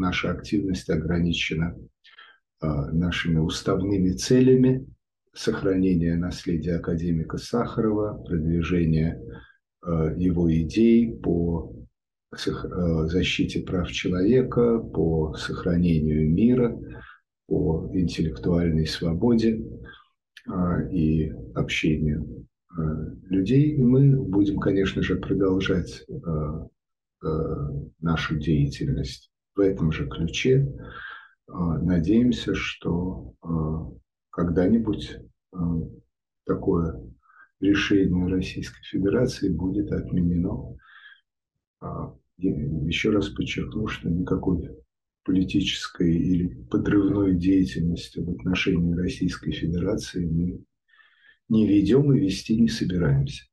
наша активность ограничена нашими уставными целями сохранения наследия академика Сахарова, продвижения его идей по защите прав человека, по сохранению мира, по интеллектуальной свободе и общению людей. И мы будем, конечно же, продолжать нашу деятельность в этом же ключе. Надеемся, что когда-нибудь такое решение Российской Федерации будет отменено. Еще раз подчеркну, что никакой политической или подрывной деятельности в отношении Российской Федерации мы не ведем и вести не собираемся.